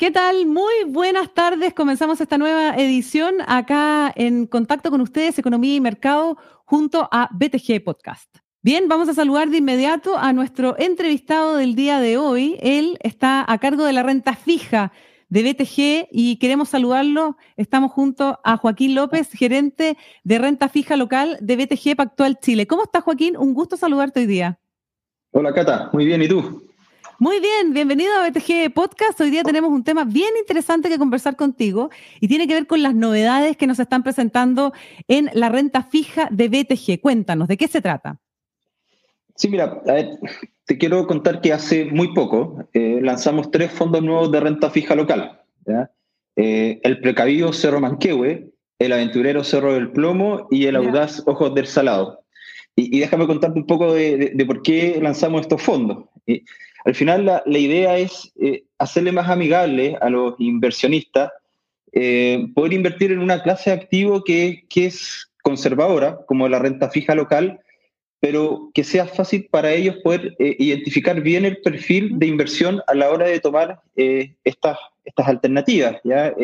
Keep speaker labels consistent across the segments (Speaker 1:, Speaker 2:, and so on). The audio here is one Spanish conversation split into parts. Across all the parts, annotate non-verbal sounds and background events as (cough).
Speaker 1: ¿Qué tal? Muy buenas tardes. Comenzamos esta nueva edición acá en contacto con ustedes, Economía y Mercado, junto a BTG Podcast. Bien, vamos a saludar de inmediato a nuestro entrevistado del día de hoy. Él está a cargo de la renta fija de BTG y queremos saludarlo. Estamos junto a Joaquín López, gerente de renta fija local de BTG Pactual Chile. ¿Cómo estás, Joaquín? Un gusto saludarte hoy día.
Speaker 2: Hola, Cata. Muy bien. ¿Y tú?
Speaker 1: Muy bien, bienvenido a BTG Podcast. Hoy día tenemos un tema bien interesante que conversar contigo y tiene que ver con las novedades que nos están presentando en la renta fija de BTG. Cuéntanos, ¿de qué se trata?
Speaker 2: Sí, mira, te quiero contar que hace muy poco eh, lanzamos tres fondos nuevos de renta fija local. Eh, el precavido Cerro Manquehue, el aventurero Cerro del Plomo y el audaz Ojos del Salado. Y, déjame contarte un poco de, por qué lanzamos estos fondos. Al final la, idea es eh, hacerle más amigable a los inversionistas eh, poder invertir en una clase de activo que, es conservadora, como la renta fija local, pero que sea fácil para ellos poder eh, identificar bien el perfil de inversión a la hora de tomar estas, estas alternativas, ¿ya?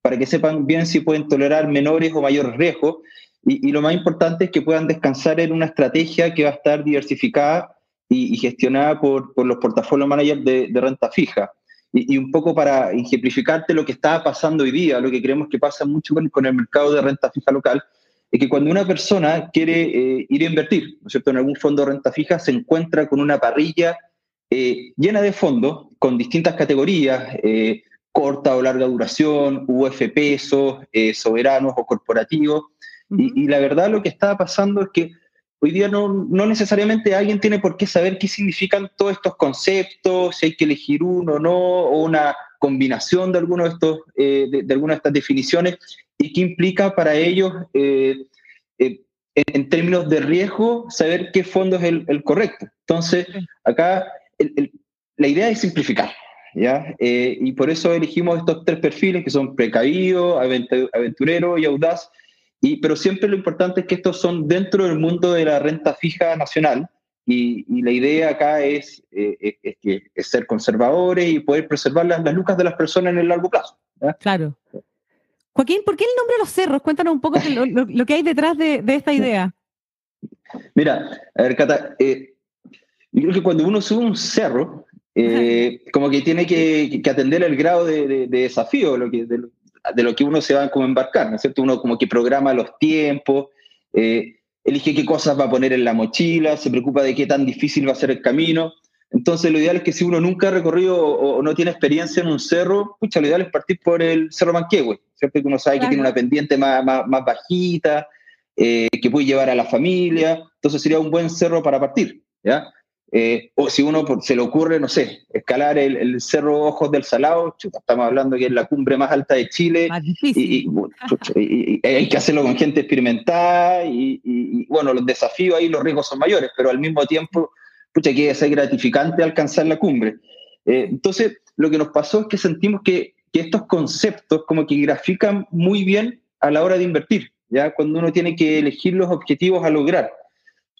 Speaker 2: para que sepan bien si pueden tolerar menores o mayores riesgos. Y, y, lo más importante es que puedan descansar en una estrategia que va a estar diversificada y, gestionada por, por, los portafolios managers de, renta fija. Y, un poco para ejemplificarte lo que está pasando hoy día, lo que creemos que pasa mucho con, el mercado de renta fija local, es que cuando una persona quiere eh, ir a invertir, ¿no es cierto?, en algún fondo de renta fija, se encuentra con una parrilla eh, llena de fondos con distintas categorías, eh, corta o larga duración, UF pesos, soberanos o corporativos. y, y, la verdad lo que está pasando es que Hoy día no, no, necesariamente alguien tiene por qué saber qué significan todos estos conceptos, si hay que elegir uno o no, o una combinación de algunos de estos, eh, de, algunas de estas definiciones, y qué implica para ellos, eh, eh, en, términos de riesgo, saber qué fondo es el, correcto. Entonces, acá la idea es simplificar. ¿Ya? y por eso elegimos estos tres perfiles que son precavido, aventurero y audaz, pero siempre lo importante es que estos son dentro del mundo de la renta fija nacional y, la idea acá es, eh, es, ser conservadores y poder preservar las, lucas de las personas en el largo plazo.
Speaker 1: Claro. Joaquín, ¿por qué el nombre de los cerros? Cuéntanos un poco lo, que hay detrás de, esta idea.
Speaker 2: Mira, a ver, Cata, eh, yo creo que cuando uno sube un cerro, eh, como que tiene que, atender el grado de, desafío, lo que, de lo que uno se va a embarcar, ¿no es cierto? Uno como que programa los tiempos, eh, elige qué cosas va a poner en la mochila, se preocupa de qué tan difícil va a ser el camino. Entonces lo ideal es que si uno nunca ha recorrido o, no tiene experiencia en un cerro, pucha, lo ideal es partir por el Cerro Manquehue, ¿cierto? Que uno sabe que tiene una pendiente más, más, bajita, eh, que puede llevar a la familia, entonces sería un buen cerro para partir, ¿ya? Eh, o si uno se le ocurre, no sé, escalar el, Cerro Ojos del Salado, estamos hablando que es la cumbre más alta de Chile, y, hay que hacerlo con gente experimentada, y, bueno, los desafíos ahí, los riesgos son mayores, pero al mismo tiempo, pucha, que ser gratificante alcanzar la cumbre. Eh, entonces, lo que nos pasó es que sentimos que, que estos conceptos como que grafican muy bien a la hora de invertir, ya cuando uno tiene que elegir los objetivos a lograr.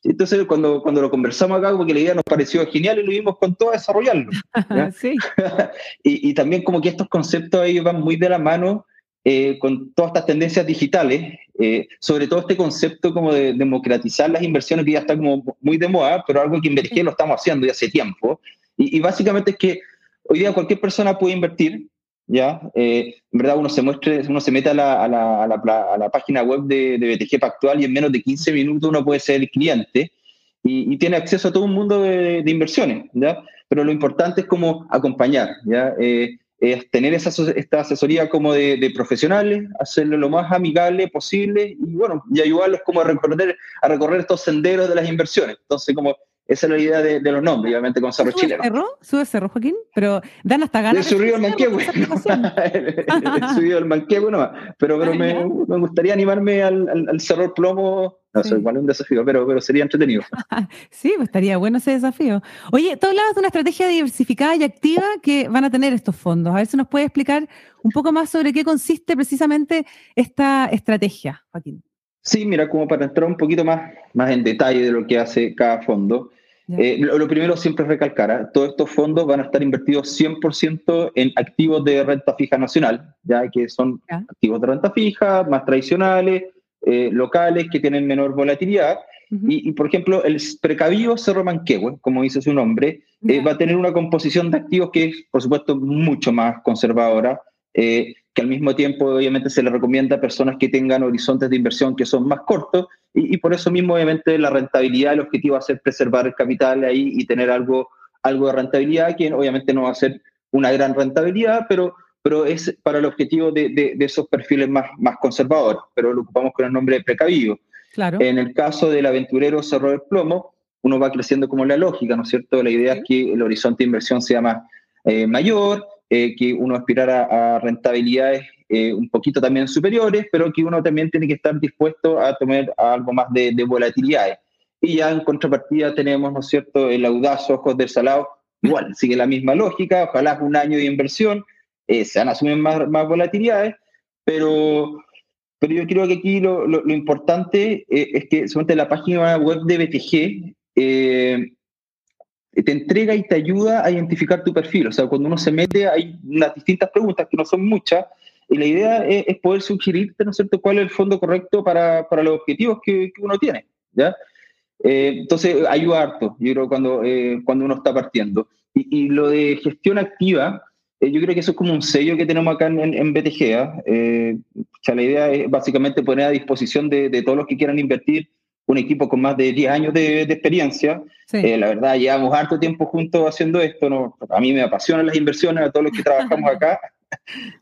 Speaker 2: Entonces, cuando, cuando lo conversamos acá, porque la idea nos pareció genial y lo vimos con todo a desarrollarlo. (laughs) sí. (laughs) y, y, también como que estos conceptos ahí van muy de la mano eh, con todas estas tendencias digitales, eh, sobre todo este concepto como de democratizar las inversiones que ya está como muy de moda, pero algo que en lo estamos haciendo ya hace tiempo. Y, y básicamente es que hoy día cualquier persona puede invertir, ¿ya? Eh, en verdad uno se muestre, uno se mete a la, a la, a la, página web de, de, BTG Pactual y en menos de 15 minutos uno puede ser el cliente y, tiene acceso a todo un mundo de, inversiones, ¿ya? Pero lo importante es como acompañar, ¿ya? Eh, es tener esa, esta asesoría como de, profesionales, hacerlo lo más amigable posible y bueno, y ayudarlos como a recorrer, a recorrer estos senderos de las inversiones. Entonces, como esa es la idea de, los nombres, obviamente con cerro chileno.
Speaker 1: Cerro? ¿Sube cerro, Joaquín? Pero dan hasta ganas.
Speaker 2: He subido el Manquehue. He subido el Manquehue nomás. Pero, pero me, me, gustaría animarme al, al, Cerro Plomo. No, sí. igual un desafío, pero, pero sería entretenido. (laughs)
Speaker 1: sí, pues estaría bueno ese desafío. Oye, tú hablabas de una estrategia diversificada y activa que van a tener estos fondos. A ver si nos puede explicar un poco más sobre qué consiste precisamente esta estrategia, Joaquín.
Speaker 2: Sí, mira, como para entrar un poquito más, más en detalle de lo que hace cada fondo. Eh, lo, primero siempre es recalcar, ¿ah? todos estos fondos van a estar invertidos 100% en activos de renta fija nacional, ya que son activos de renta fija, más tradicionales, eh, locales, que tienen menor volatilidad. y, por ejemplo, el precavido Cerro Manquehue, como dice su nombre, eh, va a tener una composición de activos que es, por supuesto, mucho más conservadora, que al mismo tiempo, obviamente, se le recomienda a personas que tengan horizontes de inversión que son más cortos. Y, por eso mismo, obviamente, la rentabilidad, el objetivo va a ser preservar el capital ahí y tener algo, algo de rentabilidad, que obviamente no va a ser una gran rentabilidad, pero, pero es para el objetivo de, de, esos perfiles más, más conservadores, pero lo ocupamos con el nombre de precavido.
Speaker 1: Claro.
Speaker 2: En el caso del aventurero Cerro del Plomo, uno va creciendo como la lógica, ¿no es cierto? La idea es que el horizonte de inversión sea más eh, mayor, eh, que uno aspirara a rentabilidades eh, un poquito también superiores, pero que uno también tiene que estar dispuesto a tomar algo más de, de volatilidades. Y ya en contrapartida tenemos, ¿no es cierto?, el audaz Ojos del Salado, igual, sigue la misma lógica, ojalá un año de inversión, eh, se van a más, más volatilidades, pero, pero yo creo que aquí lo, lo, importante eh, es que solamente la página web de BTG te entrega y te ayuda a identificar tu perfil. O sea, cuando uno se mete hay unas distintas preguntas que no son muchas, y la idea es, poder sugerirte, ¿no es cierto?, cuál es el fondo correcto para, para los objetivos que, que, uno tiene, ¿ya? Eh, entonces, ayuda harto, yo creo, cuando, eh, cuando uno está partiendo. Y, y, lo de gestión activa, eh, yo creo que eso es como un sello que tenemos acá en, en BTG. ¿ah? o sea, la idea es básicamente poner a disposición de, de, todos los que quieran invertir un equipo con más de 10 años de, de experiencia. Sí. la verdad, llevamos harto tiempo juntos haciendo esto. ¿no? A mí me apasionan las inversiones, a todos los que (laughs) trabajamos acá.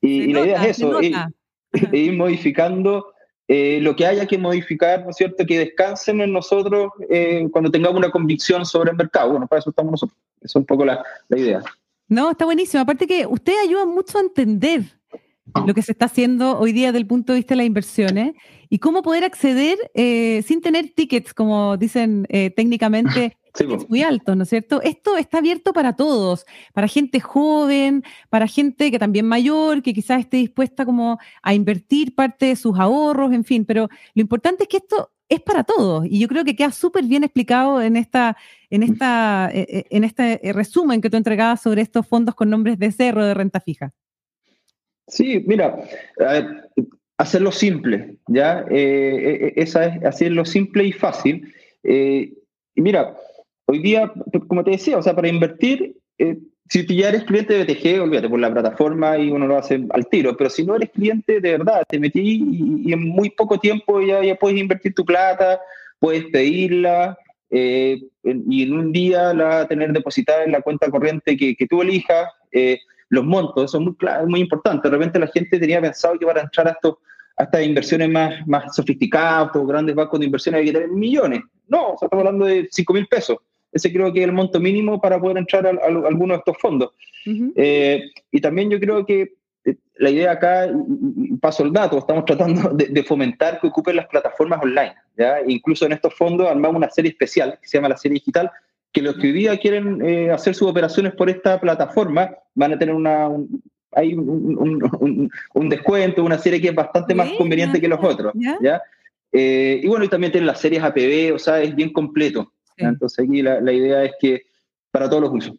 Speaker 2: y, la idea es eso, (laughs) ir, modificando eh, lo que haya que modificar, ¿no es cierto? Que descansen en nosotros eh, cuando tengamos una convicción sobre el mercado. Bueno, para eso estamos nosotros. Esa es un poco la, la idea.
Speaker 1: No, está buenísimo. Aparte que usted ayuda mucho a entender lo que se está haciendo hoy día desde el punto de vista de las inversiones y cómo poder acceder eh, sin tener tickets, como dicen eh, técnicamente, (laughs) sí, es muy alto, ¿no es cierto? Esto está abierto para todos, para gente joven, para gente que también mayor, que quizás esté dispuesta como a invertir parte de sus ahorros, en fin, pero lo importante es que esto es para todos y yo creo que queda súper bien explicado en esta en esta eh, eh, en este resumen que tú entregabas sobre estos fondos con nombres de cerro de renta fija.
Speaker 2: Sí, mira, hacerlo simple, ¿ya? Eh, esa es hacerlo simple y fácil. y mira, Hoy día, como te decía, o sea, para invertir, eh, si ya eres cliente de BTG, olvídate por la plataforma y uno lo hace al tiro, pero si no eres cliente de verdad, te metí y, en muy poco tiempo ya, ya puedes invertir tu plata, puedes pedirla eh, y en un día la vas a tener depositada en la cuenta corriente que, que tú elijas. Eh, los montos, eso es muy, muy importante. De repente la gente tenía pensado que para entrar a, estos, a estas inversiones más, más sofisticadas, estos grandes bancos de inversiones hay que tener millones. No, o sea, estamos hablando de 5 mil pesos. Ese creo que es el monto mínimo para poder entrar a, alguno de estos fondos. Eh, y también yo creo que la idea acá, paso el dato, estamos tratando de, fomentar que ocupen las plataformas online. ¿ya? Incluso en estos fondos armamos una serie especial que se llama la serie digital, que los que hoy día quieren eh, hacer sus operaciones por esta plataforma van a tener una, un, hay un, un, descuento, una serie que es bastante más conveniente que los otros. ¿ya? y bueno, y también tienen las series APB, o sea, es bien completo. Entonces aquí la, idea es que para todos los usos.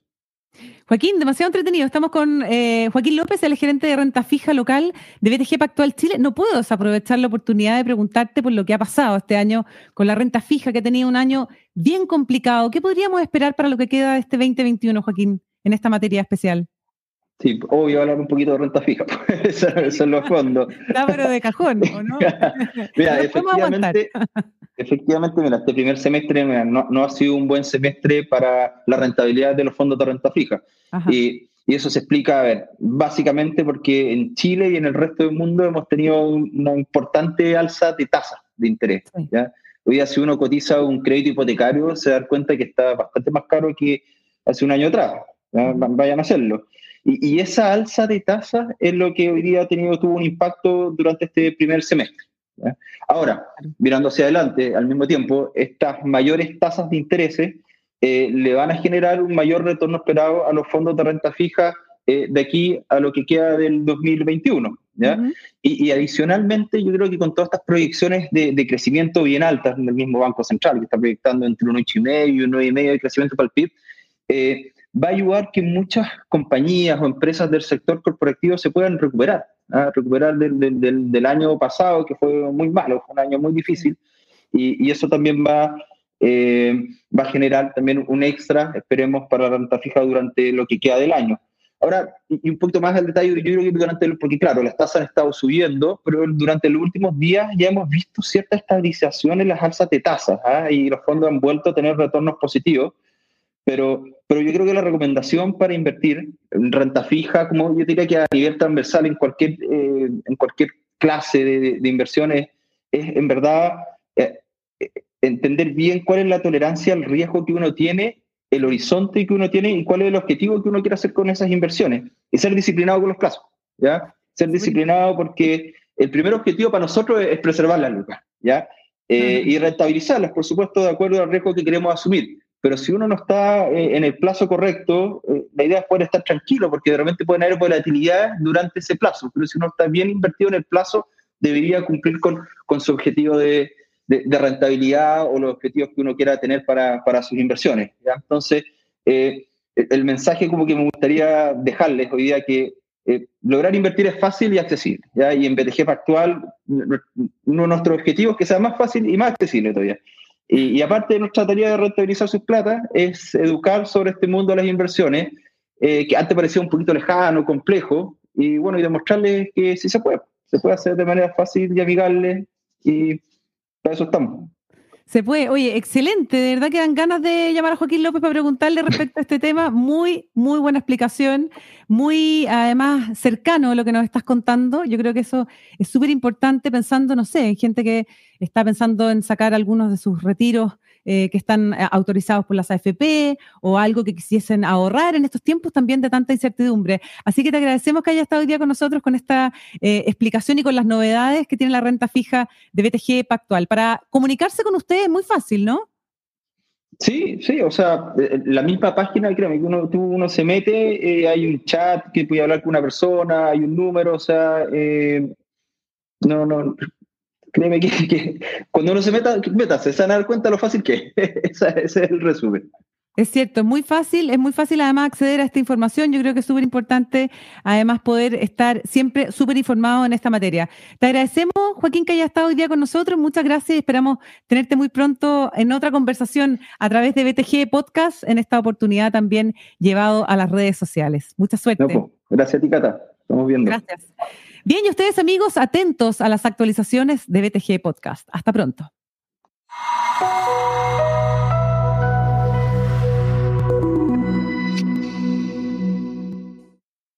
Speaker 1: Joaquín, demasiado entretenido. Estamos con eh, Joaquín López, el gerente de renta fija local de BTG Pactual Chile. No puedo desaprovechar la oportunidad de preguntarte por lo que ha pasado este año con la renta fija, que ha tenido un año bien complicado. ¿Qué podríamos esperar para lo que queda de este 2021, Joaquín, en esta materia especial?
Speaker 2: Sí, obvio hablar un poquito de renta fija, (laughs) eso, son los fondos. (laughs)
Speaker 1: Está pero de cajón, ¿o no? (laughs)
Speaker 2: Mira, efectivamente, efectivamente, mira, este primer semestre no, no, ha sido un buen semestre para la rentabilidad de los fondos de renta fija. Y, y, eso se explica, a ver, básicamente porque en Chile y en el resto del mundo hemos tenido una importante alza de tasas de interés. ¿ya? Hoy día si uno cotiza un crédito hipotecario se da cuenta que está bastante más caro que hace un año atrás. Vayan a hacerlo. Y, esa alza de tasas es lo que hoy día ha tenido, tuvo un impacto durante este primer semestre. Ahora, mirando hacia adelante, al mismo tiempo, estas mayores tasas de interés eh, le van a generar un mayor retorno esperado a los fondos de renta fija eh, de aquí a lo que queda del 2021. ¿ya? y, adicionalmente, yo creo que con todas estas proyecciones de, crecimiento bien altas del mismo Banco Central, que está proyectando entre un 8,5 y un 9,5 de crecimiento para el PIB, eh, va a ayudar que muchas compañías o empresas del sector corporativo se puedan recuperar, ¿ah? recuperar del, del, del, año pasado, que fue muy malo, fue un año muy difícil, y, y eso también va, eh, va a generar también un extra, esperemos, para la renta fija durante lo que queda del año. Ahora, y un poquito más al detalle, yo creo que durante, porque claro, las tasas han estado subiendo, pero durante los últimos días ya hemos visto cierta estabilización en las alzas de tasas, ¿ah? y los fondos han vuelto a tener retornos positivos. Pero, pero yo creo que la recomendación para invertir en renta fija, como yo diría que a nivel transversal en cualquier, eh, en cualquier clase de, de, inversiones, es en verdad eh, entender bien cuál es la tolerancia al riesgo que uno tiene, el horizonte que uno tiene y cuál es el objetivo que uno quiere hacer con esas inversiones. Y ser disciplinado con los plazos, ¿ya? Ser disciplinado porque el primer objetivo para nosotros es, preservar las lucas, ¿ya? Eh, y rentabilizarlas, por supuesto, de acuerdo al riesgo que queremos asumir. Pero si uno no está eh, en el plazo correcto, eh, la idea es poder estar tranquilo, porque de repente pueden haber volatilidad durante ese plazo. Pero si uno está bien invertido en el plazo, debería cumplir con, con su objetivo de, de, rentabilidad o los objetivos que uno quiera tener para, para sus inversiones. Entonces, eh, el mensaje como que me gustaría dejarles hoy día que lograr invertir es fácil y accesible. Y en BTG actual, uno de nuestros objetivos es que sea más fácil y más accesible todavía. Y, aparte de nuestra tarea de rentabilizar sus plata, es educar sobre este mundo de las inversiones, eh, que antes parecía un poquito lejano, complejo, y bueno, y demostrarles que sí se puede, se puede hacer de manera fácil y amigable, y para eso estamos.
Speaker 1: Se puede. Oye, excelente. De verdad que dan ganas de llamar a Joaquín López para preguntarle respecto a este tema. Muy, muy buena explicación. Muy, además, cercano a lo que nos estás contando. Yo creo que eso es súper importante pensando, no sé, en gente que está pensando en sacar algunos de sus retiros eh, que están eh, autorizados por las AFP o algo que quisiesen ahorrar en estos tiempos también de tanta incertidumbre. Así que te agradecemos que hayas estado hoy día con nosotros con esta eh, explicación y con las novedades que tiene la renta fija de BTG Pactual. Para comunicarse con ustedes es muy fácil, ¿no?
Speaker 2: Sí, sí, o sea, la misma página, créeme, que uno, uno se mete, hay un chat que puede hablar con una persona, hay un número, o sea, no, no, Créeme que, cuando uno se meta, métase, se van a dar cuenta lo fácil que es. (laughs) ese es el resumen.
Speaker 1: Es cierto, es muy fácil, es muy fácil además acceder a esta información. Yo creo que es súper importante además poder estar siempre súper informado en esta materia. Te agradecemos, Joaquín, que haya estado hoy día con nosotros. Muchas gracias y esperamos tenerte muy pronto en otra conversación a través de BTG Podcast, en esta oportunidad también llevado a las redes sociales. Mucha suerte.
Speaker 2: gracias a ti, Cata. Estamos viendo.
Speaker 1: Gracias. Bien, y ustedes amigos, atentos a las actualizaciones de BTG Podcast. Hasta pronto.